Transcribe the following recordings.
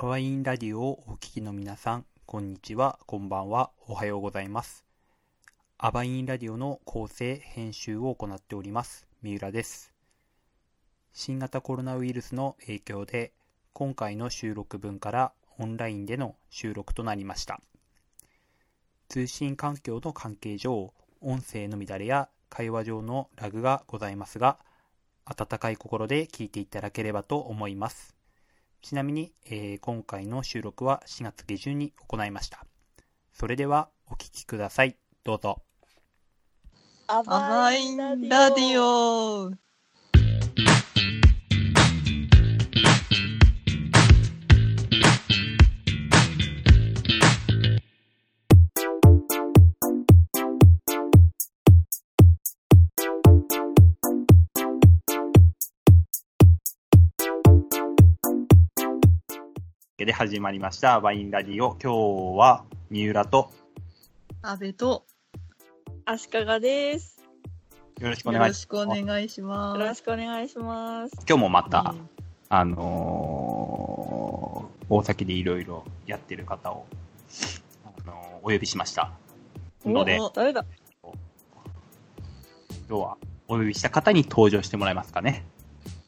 アワインラディオをお聞きの皆さん、こんにちは、こんばんは、おはようございます。アバインラディオの構成、編集を行っております、三浦です。新型コロナウイルスの影響で、今回の収録分からオンラインでの収録となりました。通信環境の関係上、音声の乱れや会話上のラグがございますが、温かい心で聞いていただければと思います。ちなみに、えー今回の収録は4月下旬に行いました。それではお聞きください。どうぞ。アアバインラディオで始まりました、ワインラディオ。今日は、三浦と、安倍と足利です。よろしくおよろしくお願いします。願いします。よろしくお願いします。今日もまた、うんあのー大崎でいろいろやってる方を、あのーお呼びしました。ので、お誰だ？今日はお呼びした方に登場してもらえますかね。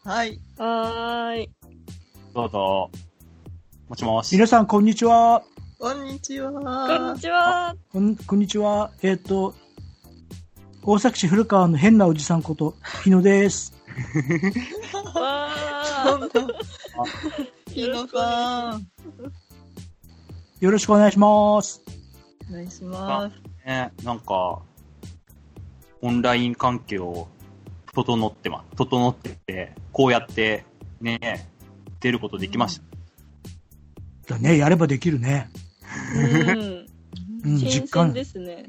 はい。はーい。どうぞ。もしもし。皆さん、こんにちは。こんにちは。こんにちは。こんこんにちは。えっ、と、大崎市古川の変なおじさんこと、日野です。わー。日野さん。よろしくお願いします。お願いします。ね、なんか、オンライン環境、整ってます。整ってて、こうやって、ね、出ることできました。だね、やればできるね。うん。実感、ですね。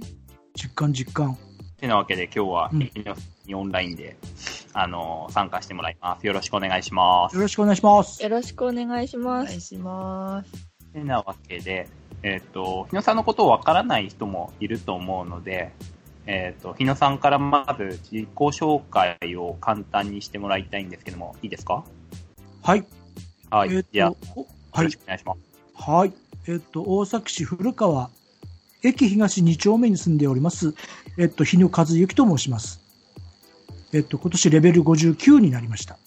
実感、実感。てなわけで今日は、うん日野さんにオンラインで、あのー参加してもらいます。よろしくお願いしますよ。ろしくお願いします。よろしくお願いしおます。願いします。てなわけで、えっ、と、日野さんのことをわからない人もいると思うので、えっ、と、日野さんからまず自己紹介を簡単にしてもらいたいんですけども、いいですか？はい。はい。じゃあ、よろし。くお願いします。はい。はいえっ、と、大崎市古川、駅東2丁目に住んでおります、えっ、と、日野和之と申します。えっ、と、今年レベル59になりました。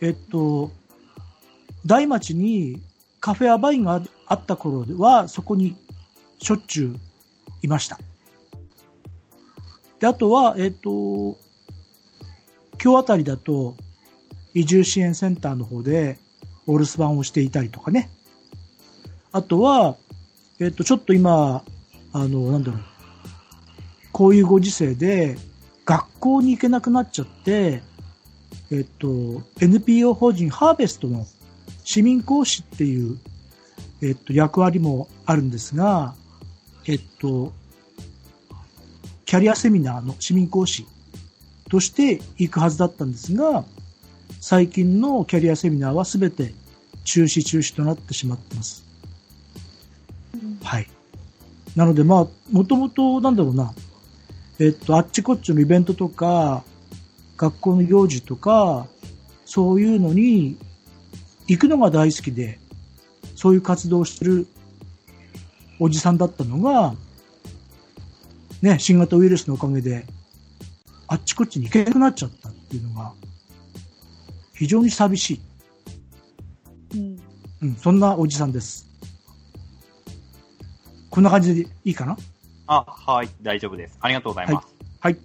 えっ、と、大町にカフェアバインがあった頃は、そこにしょっちゅういました。で、あとは、えっ、と、今日あたりだと、移住支援センターの方で、お留守番をしていたりとかね。あとは、えっ、と、ちょっと今、あの、なんだろう。こういうご時世で、学校に行けなくなっちゃって、えっ、と、NPO 法人ハーベストの市民講師っていう、えっ、と、役割もあるんですが、えっ、と、キャリアセミナーの市民講師として行くはずだったんですが、最近のキャリアセミナーはすべて中止中止となってしまってます。はい。なのでまあ、もともとなんだろうな、えっと、あっちこっちのイベントとか、学校の行事とか、そういうのに行くのが大好きで、そういう活動をしてるおじさんだったのが、ね、新型ウイルスのおかげで、あっちこっちに行けなくなっちゃったっていうのが、非常に寂しい。うん。うん、そんなおじさんです。こんな感じでいいかな？あ、はい、大丈夫です。ありがとうございます。はい。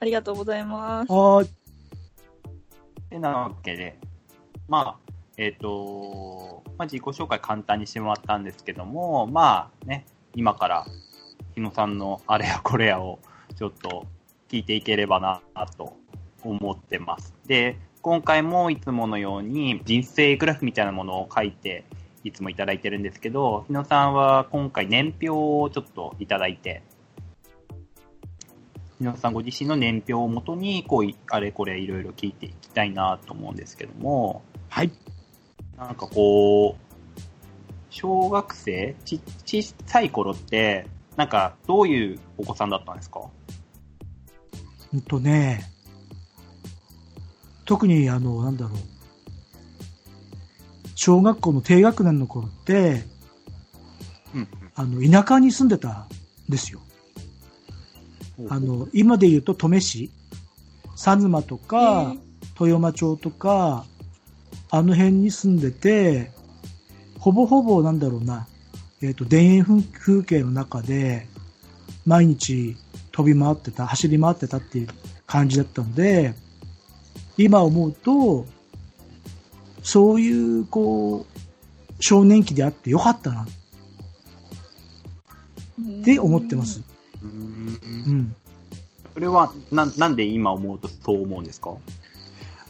ありがとうございます。はーい。てなわけで、まあ、えっ、と、まあ、自己紹介簡単にしてもらったんですけども、まあね、今から日野さんのあれやこれやをちょっと聞いていければなと思ってます。で、今回もいつものように人生グラフみたいなものを書いていつもいただいてるんですけど、日野さんは今回年表をちょっといただいて、日野さんご自身の年表をもとに、こうい、あれこれいろいろ聞いていきたいなと思うんですけども、はい。なんかこう、小学生ち、小さい頃って、なんかどういうお子さんだったんですか？うんとね、特にあの、なんだろう。小学校の低学年の頃って、うんあの、田舎に住んでたんですよ。うん。あの、今で言うと登米市、薩摩とか、豊間町とか、あの辺に住んでて、ほぼほぼなんだろうな、えっ、と、田園風風景の中で、毎日飛び回ってた、走り回ってたっていう感じだったので、今思うと、そういう、こう、少年期であってよかったなって思ってます。うん。それは、な、なんで今思うとそう思うんですか？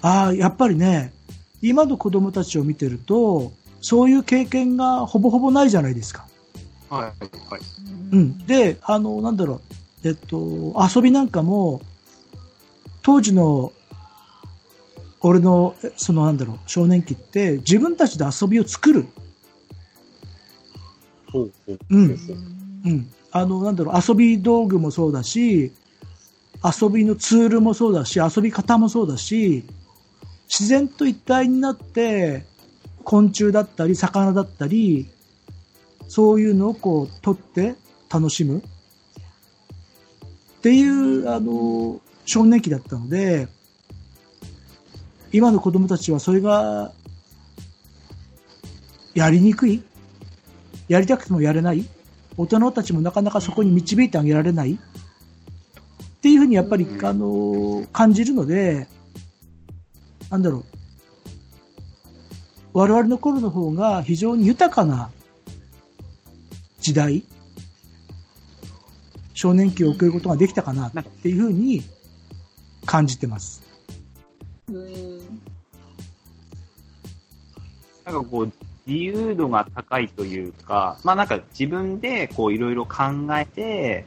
ああ、やっぱりね、今の子供たちを見てると、そういう経験がほぼほぼないじゃないですか。はい。はい。うん。で、あの、なんだろう、えっと、遊びなんかも、当時の、俺の、えそのなんだろう、少年期って、自分たちで遊びを作る。うん。うん。あの、なんだろう、遊び道具もそうだし、遊びのツールもそうだし、遊び方もそうだし、自然と一体になって、昆虫だったり、魚だったり、そういうのをこう、取って楽しむ。っていう、あの、少年期だったので、今の子供たちはそれが、やりにくい？やりたくてもやれない？大人たちもなかなかそこに導いてあげられない？っていうふうにやっぱり、うんあの感じるので、なんだろう。我々の頃の方が非常に豊かな時代、少年期を送ることができたかなっていうふうに感じてます。なんかこう、自由度が高いというか、まあなんか自分でこういろいろ考えて、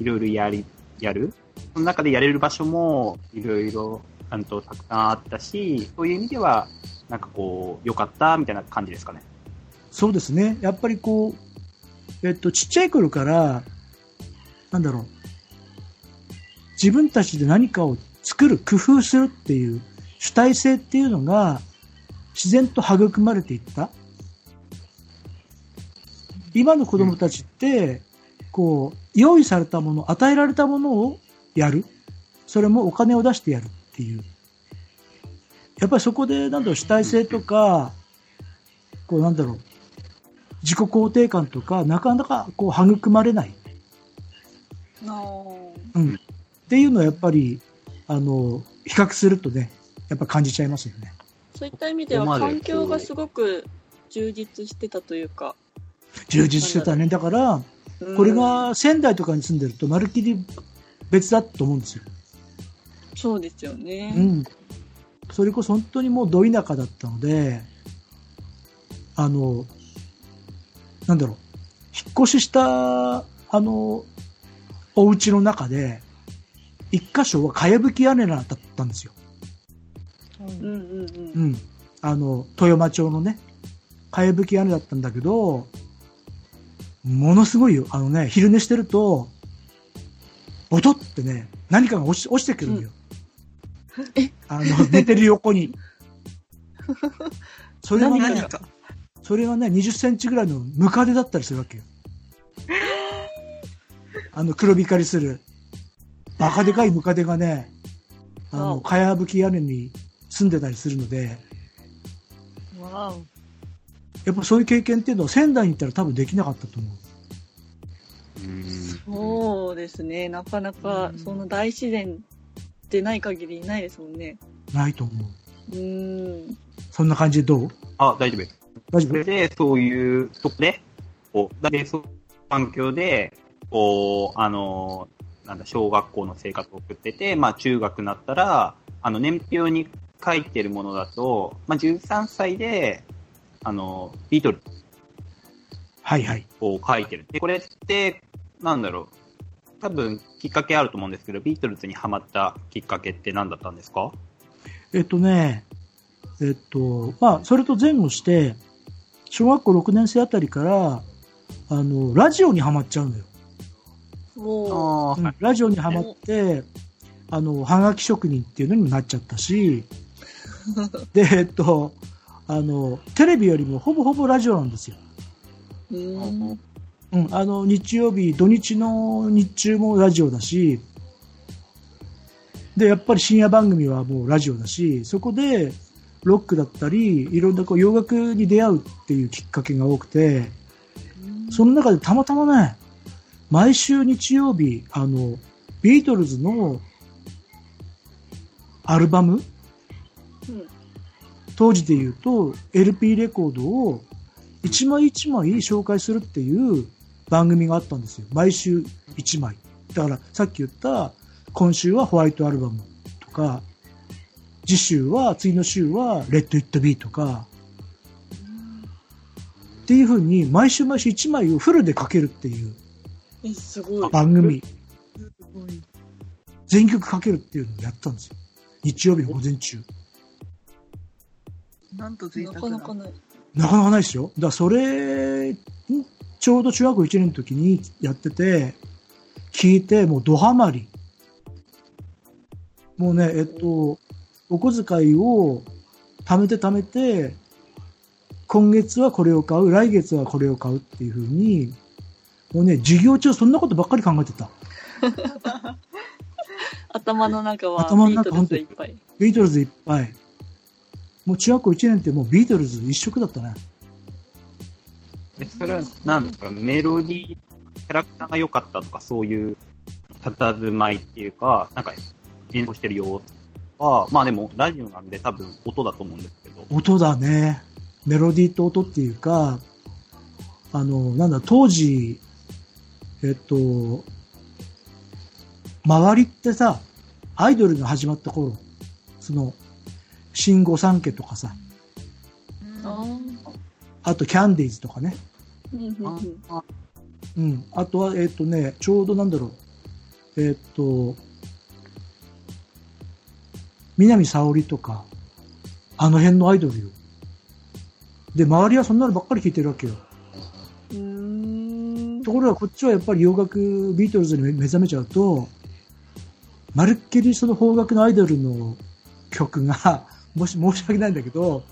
いろいろやり、やるその中でやれる場所もいろいろちゃんとたくさんあったし、そういう意味では、なんかこう、良かったみたいな感じですかね。そうですね。やっぱりこう、えっと、ちっちゃい頃から、なんだろう。自分たちで何かを作る、工夫するっていう主体性っていうのが自然と育まれていった？今の子供たちって、こう、用意されたもの、与えられたものをやる。それもお金を出してやるっていう。やっぱりそこで、なんだろう、主体性とか、こうなんだろう、自己肯定感とか、なかなかこう育まれない。うん。っていうのはやっぱり、あの、比較するとね、やっぱ感じちゃいますよね。そういった意味では環境がすごく充実してたというか。充実してたね。だから、うんこれが仙台とかに住んでると、まるっきり別だと思うんですよ。そうですよね。うん。それこそ本当にもうど田舎だったので、あの、なんだろう、引っ越しした、あの、お家の中で、一箇所はかやぶき屋根だったんですよ。うんうんうんう。ん。あの、豊間町のね、かやぶき屋根だったんだけど、ものすごいよ。あのね、昼寝してると、ボトってね、何かが落ち落ちてくるんだよ。あの、寝てる横に。それがね何か、それがね、20センチぐらいのムカデだったりするわけよ。あの、黒光りする。バカでかいムカデがね、あの、かやぶき屋根に住んでたりするので、わお。やっぱそういう経験っていうのは仙台に行ったら多分できなかったと思う。そうですね。なかなかうんその大自然でない限りいないですもんね。ないと思う。うん。そんな感じでどう？あ、大丈夫です。大丈夫？それで、そういう、そこで、こう、で、そういう環境で、こう、あの、なんだ、小学校の生活を送ってて、まあ、中学になったら、あの、年表に書いてるものだと、まあ、13歳で、あの、ビートルズはいはい。を書いてる。で、これって、なんだろう、多分、きっかけあると思うんですけど、ビートルズにハマったきっかけって何だったんですか？えっとね、えっと、まあ、それと前後して、小学校6年生あたりから、あの、ラジオにはまっちゃうのよ。ラジオにはまって、あの、はがき職人っていうのにもなっちゃったし、で、えっと、あの、テレビよりもほぼほぼラジオなんですよ。うーん。うん、あの、日曜日、土日の日中もラジオだし、で、やっぱり深夜番組はもうラジオだし、そこで、ロックだったり、いろんなこう洋楽に出会うっていうきっかけが多くて、その中でたまたまね、毎週日曜日、あの、ビートルズのアルバム、うん当時で言うと LP レコードを一枚一枚紹介するっていう番組があったんですよ。毎週一枚。だからさっき言った今週はホワイトアルバムとか、次週は、次の週はレッド・イット・ビーとか、っていう風に毎週毎週一枚をフルでかけるっていう。番組。全曲かけるっていうのをやったんですよ。日曜日の午前中。なんと贅な沢な。かなかない。なかなかないですよ。だそれ、んちょうど中学校1年の時にやってて、聞いて、もうドハマり。もうね、えっと、お小遣いを貯めて貯めて、今月はこれを買う、来月はこれを買うっていう風に、もうね、授業中そんなことばっかり考えてた。頭の中は頭の中ビートルズいっぱい。ビートルズいっぱい。もう中学校1年ってもうビートルズ一色だったね。えそれは、なんですか、メロディー、キャラクターが良かったとか、そういう、佇まいっていうか、なんか、演奏してる様子は、まあでも、ラジオなんで多分、音だと思うんですけど、音だね。メロディーと音っていうか、あの、なんだ、当時、えっと、周りってさ、アイドルが始まった頃、その、新御三家とかさ、うんああとキャンディーズとかね。ーうんあとは、えっとね、ちょうどなんだろう、えっと、南沙織とか、あの辺のアイドルよ。で、周りはそんなのばっかり聞いてるわけよ。ところがこっちはやっぱり洋楽、ビートルズに目覚めちゃうと、まるっきりその邦楽のアイドルの曲が、もし 申し訳ないんだけど、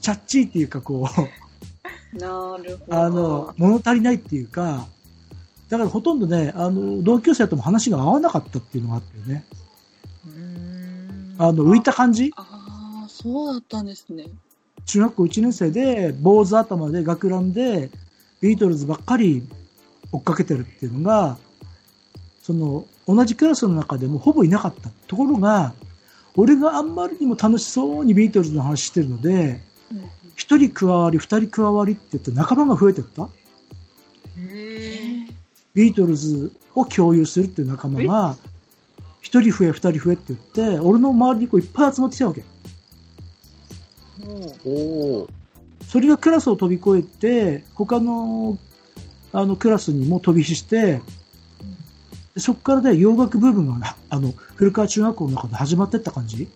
チャッチーっていうかこう、なるほど。あの、物足りないっていうか、だからほとんどね、あの、同級生とも話が合わなかったっていうのがあったよね。うーんあの、浮いた感じ？ああ、そうだったんですね。中学校1年生で、坊主頭で学ランで、ビートルズばっかり追っかけてるっていうのが、その、同じクラスの中でもほぼいなかった。ところが、俺があんまりにも楽しそうにビートルズの話してるので、うん一人加わり、二人加わりって言って仲間が増えてった。ビートルズを共有するっていう仲間が、一人増え、二人増えって言って、俺の周りにこういっぱい集まってきたわけ。それがクラスを飛び越えて、他の、あの、クラスにも飛び火して、でそこからね、洋楽部分が、あの、古川中学校の中で始まってった感じ？う、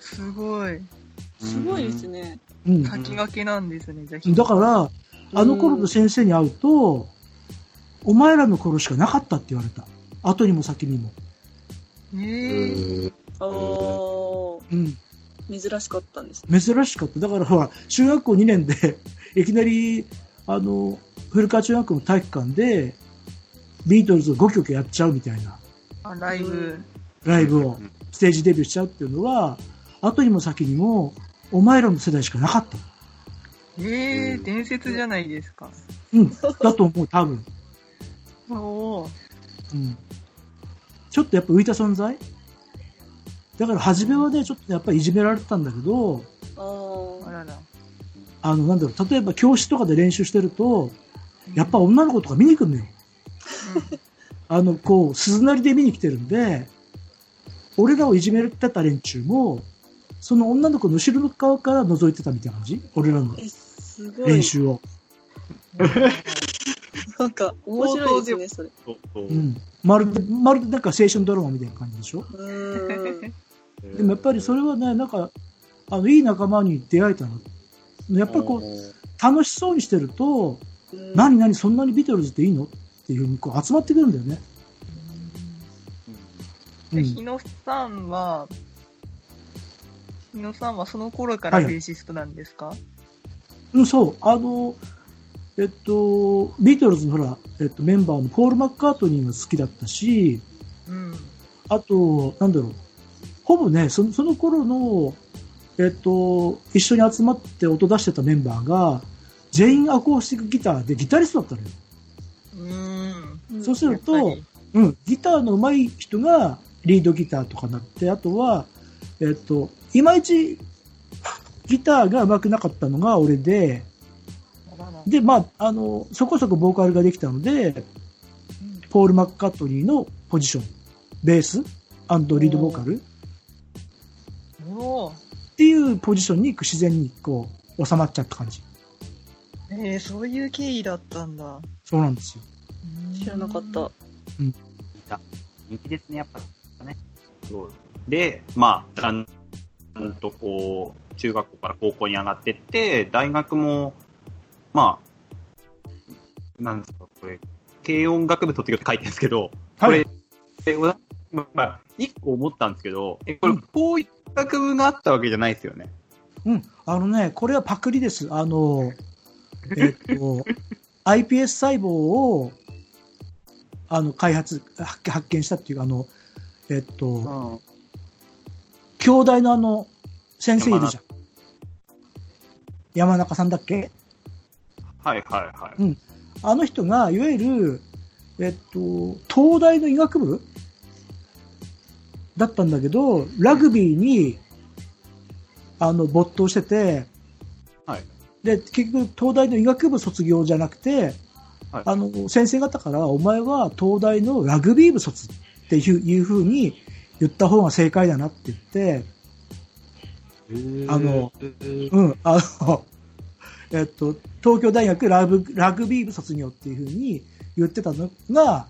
すごい。すごいですね。うん。先駆けなんですね。だから、あの頃の先生に会うと、お前らの頃しかなかったって言われた。後にも先にも。へえ。ああ、うん。珍しかったんですね。珍しかった。だからほら、中学校2年で、いきなり、あの、古川中学校の体育館で、ビートルズを5曲やっちゃうみたいなあ、ライブ。ライブを、ステージデビューしちゃうっていうのは、後にも先にも、お前らの世代しかなかった。ええ、伝説じゃないですか。うん。だと思う、多分。おお。うん。ちょっとやっぱ浮いた存在？だから初めはね、ちょっとやっぱりいじめられてたんだけど、ああ、あらら。あの、なんだろう、例えば教室とかで練習してると、やっぱ女の子とか見に来るのよ。あの、こう、鈴なりで見に来てるんで、俺らをいじめてた連中も、その女の子の後ろの側から覗いてたみたいな感じ？俺らの。練習を。なんか、面白いですね、それ。そうん。まるで、まるでなんか青春ドラマみたいな感じでしょ？うーん。でもやっぱりそれはね、なんか、あの、いい仲間に出会えたの。やっぱりこう、楽しそうにしてると、うん何何そんなにビートルズっていいの？っていうふうにこう集まってくるんだよね。うで、ん日野さんは、日野さんはその頃からはいベーシストなんですか、うん、そう、あの、えっと、ビートルズのほら、えっと、メンバーのポール・マッカートニーが好きだったし、うん。あと、なんだろう、ほぼね、そのその頃の、えっと、一緒に集まって音出してたメンバーが、全員アコースティックギターでギタリストだったのよ。うん。そうするとうん、ギターの上手い人がリードギターとかなって、あとは、えっと、いまいちギターが上手くなかったのが俺で、で、まあ、あの、そこそこボーカルができたので、ポール・マッカートニーのポジション、ベースリードボーカルっていうポジションに自然にこう収まっちゃった感じ。えー、そういう経緯だったんだ。そうなんですよ。知らなかった。人気ですね、やっぱね。そうで、まあ、だんだんとこう、中学校から高校に上がってって、大学も、まあ、なんですか、これ、軽音楽部卒業って書いてるんですけど、これ、はい。まあ、一個思ったんですけど、え、これ、うんこういう学部があったわけじゃないですよね。うん。あのね、これはパクリです。あの、えっと、iPS 細胞を、あの、開発、発発見したっていう、あの、えっと、うん。兄弟のあの、先生いるじゃん。山中さんだっけ？はいはいはい。あの人が、いわゆる、えっと、東大の医学部？だったんだけど、ラグビーに、あの、没頭してて、はい。で、結局、東大の医学部卒業じゃなくて、はいあの、先生方から、お前は東大のラグビー部卒っていういうふうに言った方が正解だなって言って、あのうん、あの、えっと、東京大学ラブラグビー部卒業っていうふうに言ってたのが、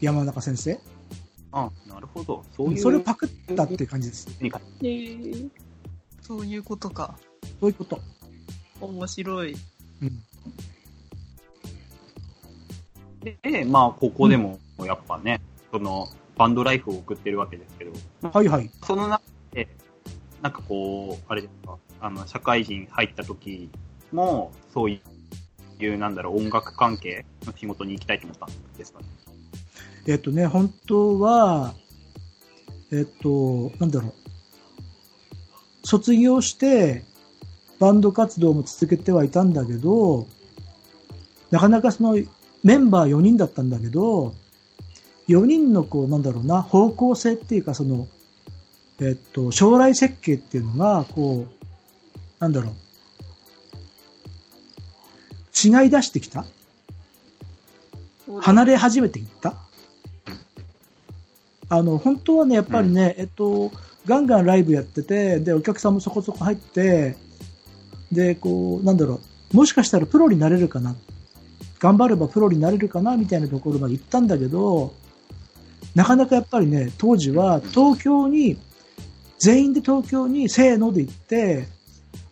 山中先生。あ、なるほど。そういう。それをパクったっていう感じです。へーそういうことか。そういうこと。面白い。うん。で、まあ、ここでも、やっぱね、その、バンドライフを送ってるわけですけど、はいはい。その中で、なんかこう、あれですか、あの、社会人入った時も、そういう、なんだろう、音楽関係の仕事に行きたいと思ったんですかね？えっとね、本当は、えっと、なんだろう。卒業して、バンド活動も続けてはいたんだけど、なかなかその、メンバー4人だったんだけど、4人のこう、なんだろうな、方向性っていうか、その、えっと、将来設計っていうのが、こう、なんだろう、違い出してきた？離れ始めていった？あの、本当はね、やっぱりね、えっと、ガンガンライブやってて、で、お客さんもそこそこ入って、で、こう、なんだろう、もしかしたらプロになれるかな、頑張ればプロになれるかな、みたいなところまで行ったんだけど、なかなかやっぱりね、当時は東京に、全員で東京にせーので行って、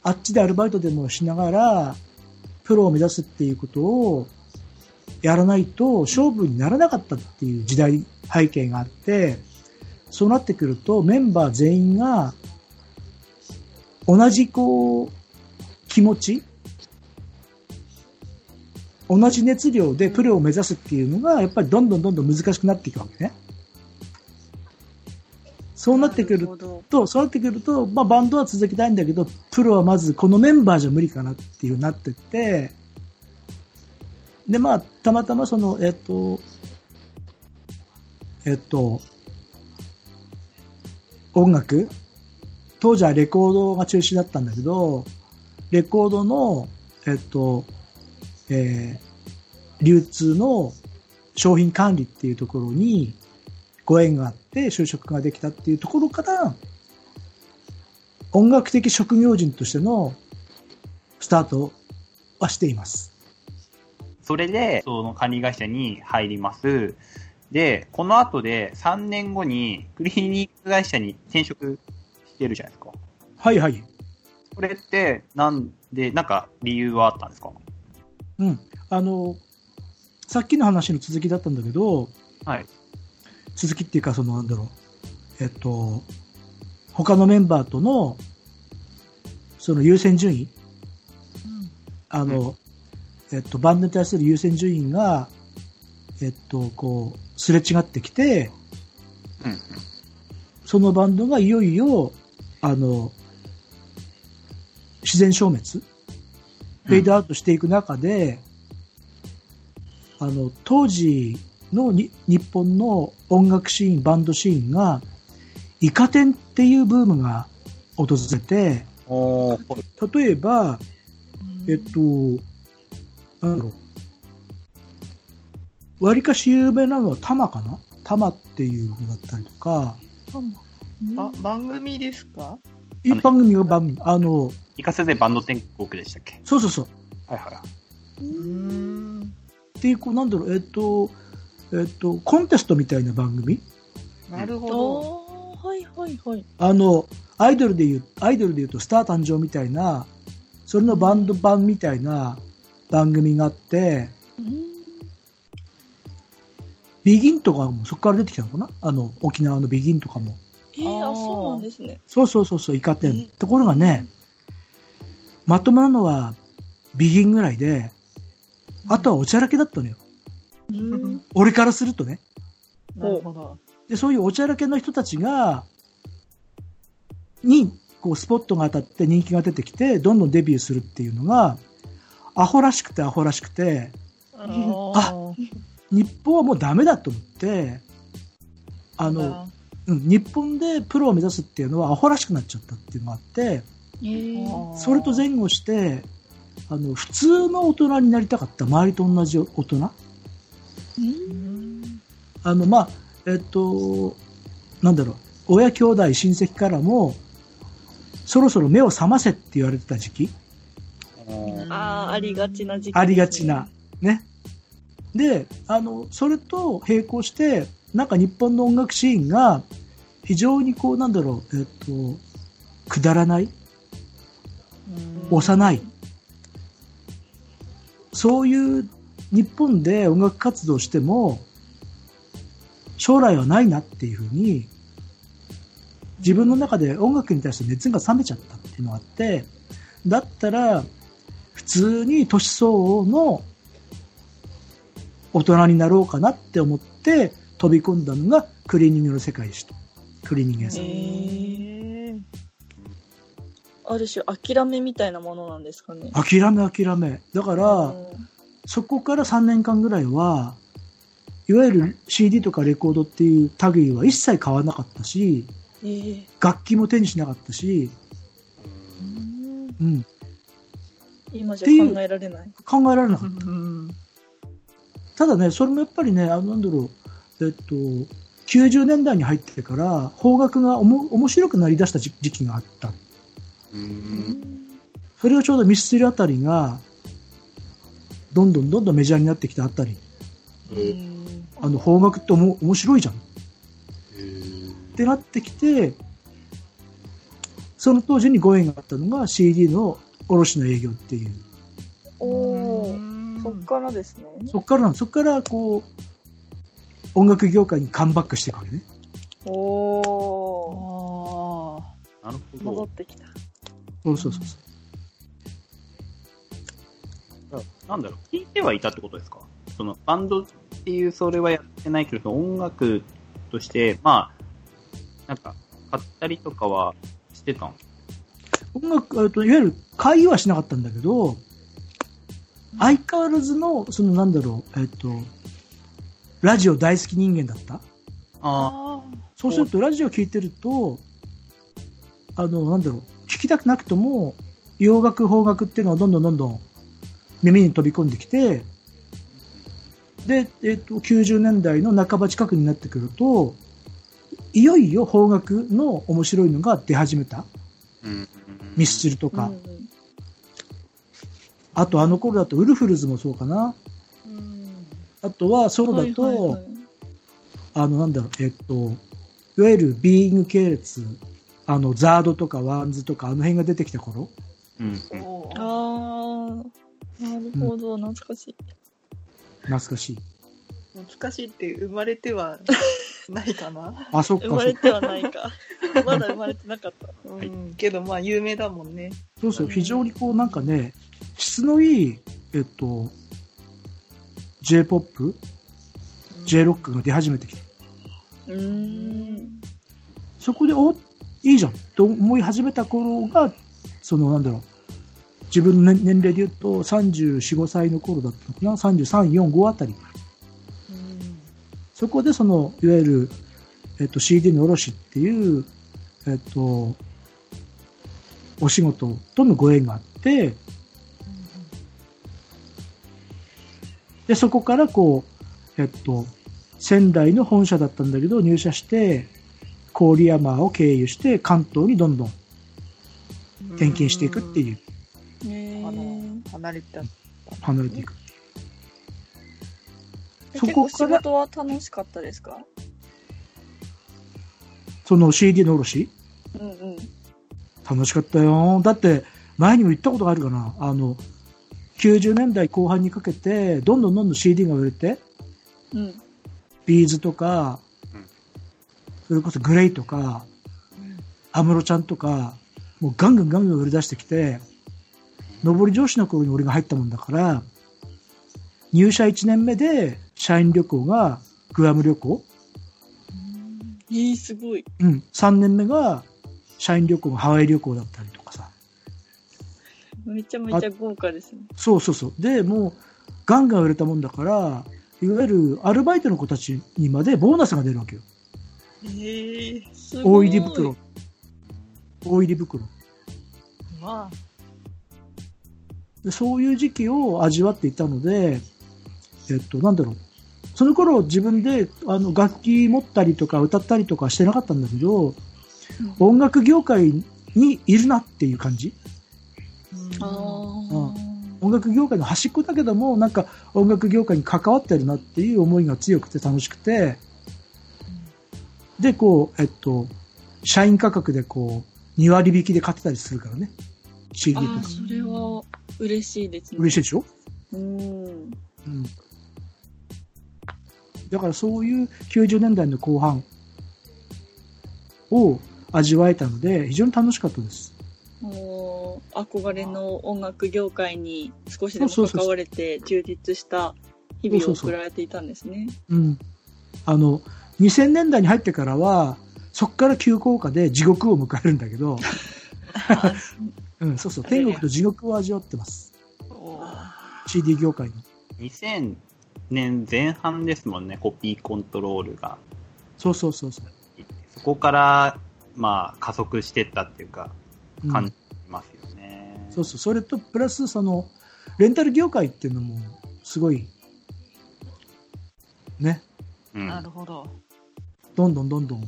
あっちでアルバイトでもしながら、プロを目指すっていうことをやらないと勝負にならなかったっていう時代背景があって、そうなってくるとメンバー全員が同じこう気持ち、同じ熱量でプロを目指すっていうのがやっぱりどんどんどんどん難しくなっていくわけね。そうなってくると、そうなってくると、まあ、バンドは続きたいんだけど、プロはまずこのメンバーじゃ無理かなっていうふうになってって、で、まあ、たまたまその、えっと、えっと、音楽当時はレコードが中止だったんだけど、レコードの、えっと、えー流通の商品管理っていうところにご縁があって就職ができたっていうところから、音楽的職業人としてのスタートはしています。それで、その管理会社に入ります。で、この後で3年後にクリニック会社に転職してるじゃないですか。はいはい。これって、なんで、なんか理由はあったんですか？うん。あの、さっきの話の続きだったんだけど、はい。続きっていうか、その、なんだろう。えっと、他のメンバーとの、その優先順位、あの、えっと、バンドに対する優先順位が、えっと、こう、すれ違ってきて、うんうん。そのバンドがいよいよ、あの、自然消滅フェードアウトしていく中で、あの、当時のに日本の音楽シーン、バンドシーンが、イカ天っていうブームが訪れて、例えば、えっと、なんだろう。割かし有名なのはタマかな？タマっていうのだったりとか、ば番組ですか？いい番組が番組、あの、イカセでバンド天国でしたっけ？そうそうそう。はいはい。うん。っていう、こう、なんだろう、えっと、えっと、コンテストみたいな番組？なるほあど。あ、はいはいはい。あの、アイドルで言う、アイドルで言うとスター誕生みたいな、それのバンド版みたいな番組があって、うんビギンとかもそこから出てきたのかな？あの、沖縄のビギンとかも。えー、あそうなんですね。そうそうそうそう、イカ天。うんところがね、まともなのはビギンぐらいで、あとはおちゃらけだったのよ。うん。俺からするとね。なるほど。で、そういうおちゃらけの人たちが、に、こう、スポットが当たって人気が出てきて、どんどんデビューするっていうのが、アホらしくてアホらしくて、あ日本はもうダメだと思って、あの、うん、日本でプロを目指すっていうのはアホらしくなっちゃったっていうのがあって、えー、それと前後して、あの、普通の大人になりたかった、周りと同じ大人。うんあの、まあ、えっと、なんだろう、親兄弟、親戚からも、そろそろ目を覚ませって言われてた時期、ああ、ありがちな時期、ありがちな。。ね。で、あの、それと並行して、なんか日本の音楽シーンが、非常にこう、なんだろう、えっと、くだらない、幼い、そういう日本で音楽活動しても、将来はないなっていうふうに、自分の中で音楽に対して熱が冷めちゃったっていうのがあって、だったら、普通に年相応の大人になろうかなって思って飛び込んだのがクリーニングの世界でした。クリーニング屋さん。えー、ある種諦めみたいなものなんですかね。諦め諦め。だから、うんそこから3年間ぐらいは、いわゆる CD とかレコードっていう類は一切買わなかったし、えー楽器も手にしなかったし、うんうん、今じゃ考えられない。考えられなかっうん。た。ただね、それもやっぱりね、あの、なんだろう、えっと、90年代に入ってから、邦楽がおも面白くなりだした時時期があった。うん。それがちょうどミスチルあたりが、どんどんどんどんメジャーになってきたあたり、あの、邦楽っておも面白いじゃんってなってきて、その当時にご縁があったのが CD の卸の営業っていう。おお、そっからですね。そっからなんそっからこう、音楽業界にカムバックしていくわけね。おお、あなるほど戻っ。てきた。そうそうそうそう。なんだろう、聞いてはいたってことですか？その、バンドっていう、それはやってないけど、その音楽として、まあ、なんか、買ったりとかはしてたん？音楽、えっといわゆる会議はしなかったんだけど、相変わらずの、そのなんだろう、えっと、ラジオ大好き人間だった？ああそうすると、ラジオ聞いてると、あの、なんだろう、聞きたくなくとも、洋楽、邦楽っていうのはどんどんどんどん耳に飛び込んできて、で、えっと、90年代の半ば近くになってくると、いよいよ邦楽の面白いのが出始めた。うん。ミスチルとか。あと、あの頃だと、ウルフルズもそうかな。あとは、ソロだと、はいはいはいあの、なんだろう、えっと、いわゆる Being 系列、あの、 ZARD とか WANDS とか、あの辺が出てきた頃、うん。ああ、なるほど、懐かしい。懐かしい。懐かしいって生まれてはないかな。あ、そっか、そっか。生まれてはないか。まだ生まれてなかった。うん。けど、まあ、有名だもんね。そうそう、非常にこう、なんかね、質のいい、えっと、J-POP、J-ROCK が出始めてきて、うーん。そこで、おいいじゃんと思い始めた頃が、その、なんだろう、自分の年年齢で言うと、34、5歳の頃だったのかな、33、4、5あたり。そこでその、いわゆる、えっと、CD の卸っていう、えっと、お仕事とのご縁があって、で、そこからこう、えっと、仙台の本社だったんだけど、入社して、郡山を経由して、関東にどんどん転勤していくっていう、へあのー、離れた。離れていく。えそこから結構仕事は楽しかったですか？その CD の卸？うんうん。楽しかったよ。だって、前にも言ったことがあるかな。あの、90年代後半にかけて、どんどんどんどん CD が売れて、うん。ビーズとかうん、それこそグレイとか、安室ちゃんとか、もうガンガンガンガン売り出してきて、上り上司の頃に俺が入ったもんだから、入社1年目で社員旅行がグアム旅行、えー、すごい。うん、3年目が社員旅行がハワイ旅行だったりとかさ。めちゃめちゃ豪華ですね。そうそうそう。で、もう、ガンガン売れたもんだから、いわゆるアルバイトの子たちにまでボーナスが出るわけよ。ええすごい。大入り袋。大入り袋。まあ、でそういう時期を味わっていたので、えっと、なんだろう。その頃自分であの楽器持ったりとか歌ったりとかしてなかったんだけど、音楽業界にいるなっていう感じ。ああ。音楽業界の端っこだけども、なんか音楽業界に関わってるなっていう思いが強くて楽しくて、で、こう、えっと、社員価格でこう、2割引きで買ってたりするからね。CD とか。それは嬉しいですね。嬉しいでしょ？うん。うん。だからそういう90年代の後半を味わえたので、非常に楽しかったです。もう憧れの音楽業界に少しでも関われて充実した日々を送られていたんですね。うん。あの、2000年代に入ってからは、そこから急降下で地獄を迎えるんだけど、うん、そうそう、天国と地獄を味わってます。CD 業界の。2000年前半ですもんね、コピーコントロールが。そうそうそうそう。そこから、まあ、加速してったっていうか、うん感じますよね。そうそう、それとプラス、その、レンタル業界っていうのも、すごい、ね、うん。なるほど。どんどんどんどん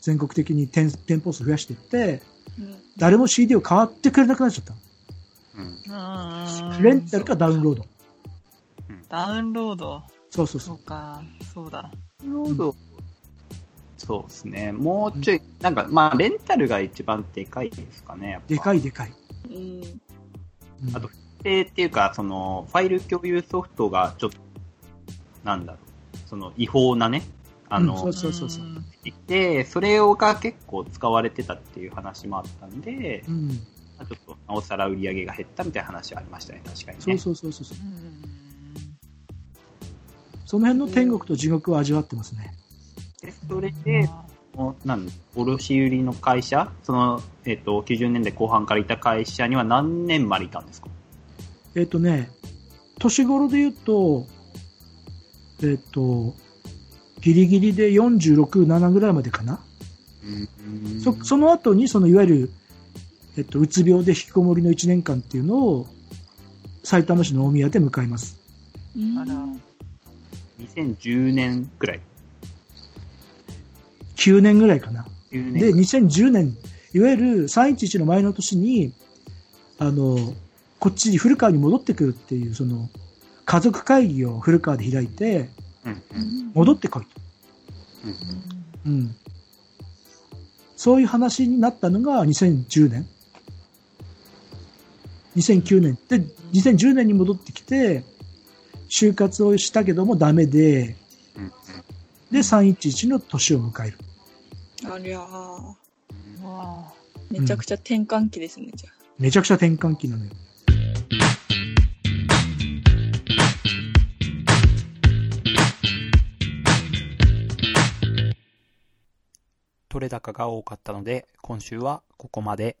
全国的に店店舗数増やしていって、うん誰も CD を買ってくれなくなっちゃった。うんレンタルかダウンロード。ダウンロード。そうそうそそうう。か、そうだ。なるほど。そうですね。もうちょい、なんか、まあ、レンタルが一番でかいですかね、やっぱ。でかいでかい。うんうんあとでっていうか、その、ファイル共有ソフトがちょっと、なんだろう、その、違法なね、あの、うんそうそうそうそう。いて、それをが結構使われてたっていう話もあったんで、うん。まあちょっと、なおさら売り上げが減ったみたいな話はありましたね、確かにね。そうそうそうそうその辺の天国と地獄を味わってますね。でそれで、なん卸売の会社、その、えっ、と、90年代後半からいた会社には何年までいたんですか？えっ、とね、年頃で言うと、えっ、と、ギリギリで46、7ぐらいまでかな。うんそその後に、そのいわゆる、えっと、うつ病で引きこもりの1年間っていうのを、埼玉市の大宮で迎えます。うんあら、2010年くらい。9年ぐらいかな。9で、年。2010年、いわゆる311の前の年に、あの、こっちに古川に戻ってくるっていう、その、家族会議を古川で開いて、戻ってこいと。うんうん。そういう話になったのが2010年。2009年。で、2010年に戻ってきて、就活をしたけどもダメで、うんで、311の年を迎える。ありゃー。わめちゃくちゃ転換期ですね、じゃあ。めちゃくちゃ転換期なのよ。取れ高が多かったので、今週はここまで。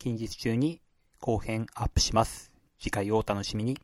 近日中に後編アップします。次回をお楽しみに。